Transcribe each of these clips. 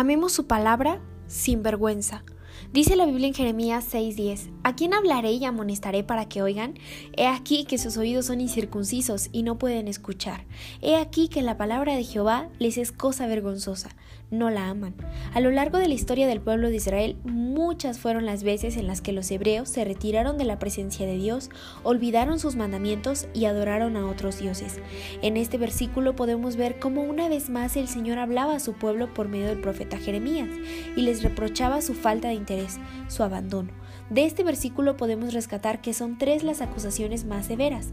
Amemos su palabra sin vergüenza. Dice la Biblia en Jeremías 6:10, ¿a quién hablaré y amonestaré para que oigan? He aquí que sus oídos son incircuncisos y no pueden escuchar. He aquí que la palabra de Jehová les es cosa vergonzosa, no la aman. A lo largo de la historia del pueblo de Israel, muchas fueron las veces en las que los hebreos se retiraron de la presencia de Dios, olvidaron sus mandamientos y adoraron a otros dioses. En este versículo podemos ver cómo una vez más el Señor hablaba a su pueblo por medio del profeta Jeremías y les reprochaba su falta interés su abandono. De este versículo podemos rescatar que son tres las acusaciones más severas.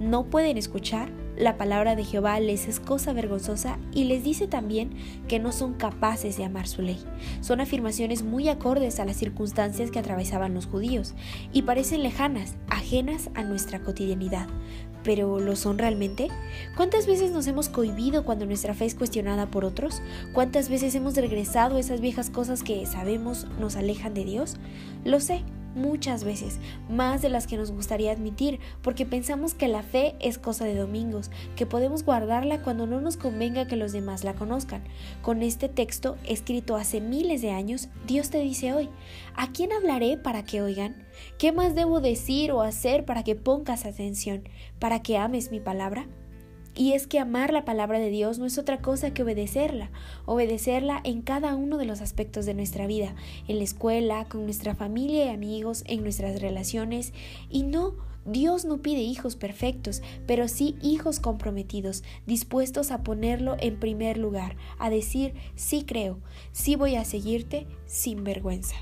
No pueden escuchar, la palabra de Jehová les es cosa vergonzosa y les dice también que no son capaces de amar su ley. Son afirmaciones muy acordes a las circunstancias que atravesaban los judíos y parecen lejanas, ajenas a nuestra cotidianidad. ¿Pero lo son realmente? ¿Cuántas veces nos hemos cohibido cuando nuestra fe es cuestionada por otros? ¿Cuántas veces hemos regresado a esas viejas cosas que sabemos nos alejan de Dios? Lo sé, muchas veces, más de las que nos gustaría admitir, porque pensamos que la fe es cosa de domingos, que podemos guardarla cuando no nos convenga que los demás la conozcan. Con este texto, escrito hace miles de años, Dios te dice hoy, ¿a quién hablaré para que oigan? ¿Qué más debo decir o hacer para que pongas atención, para que ames mi palabra? Y es que amar la palabra de Dios no es otra cosa que obedecerla, obedecerla en cada uno de los aspectos de nuestra vida, en la escuela, con nuestra familia y amigos, en nuestras relaciones. Y no, Dios no pide hijos perfectos, pero sí hijos comprometidos, dispuestos a ponerlo en primer lugar, a decir, sí creo, sí voy a seguirte sin vergüenza.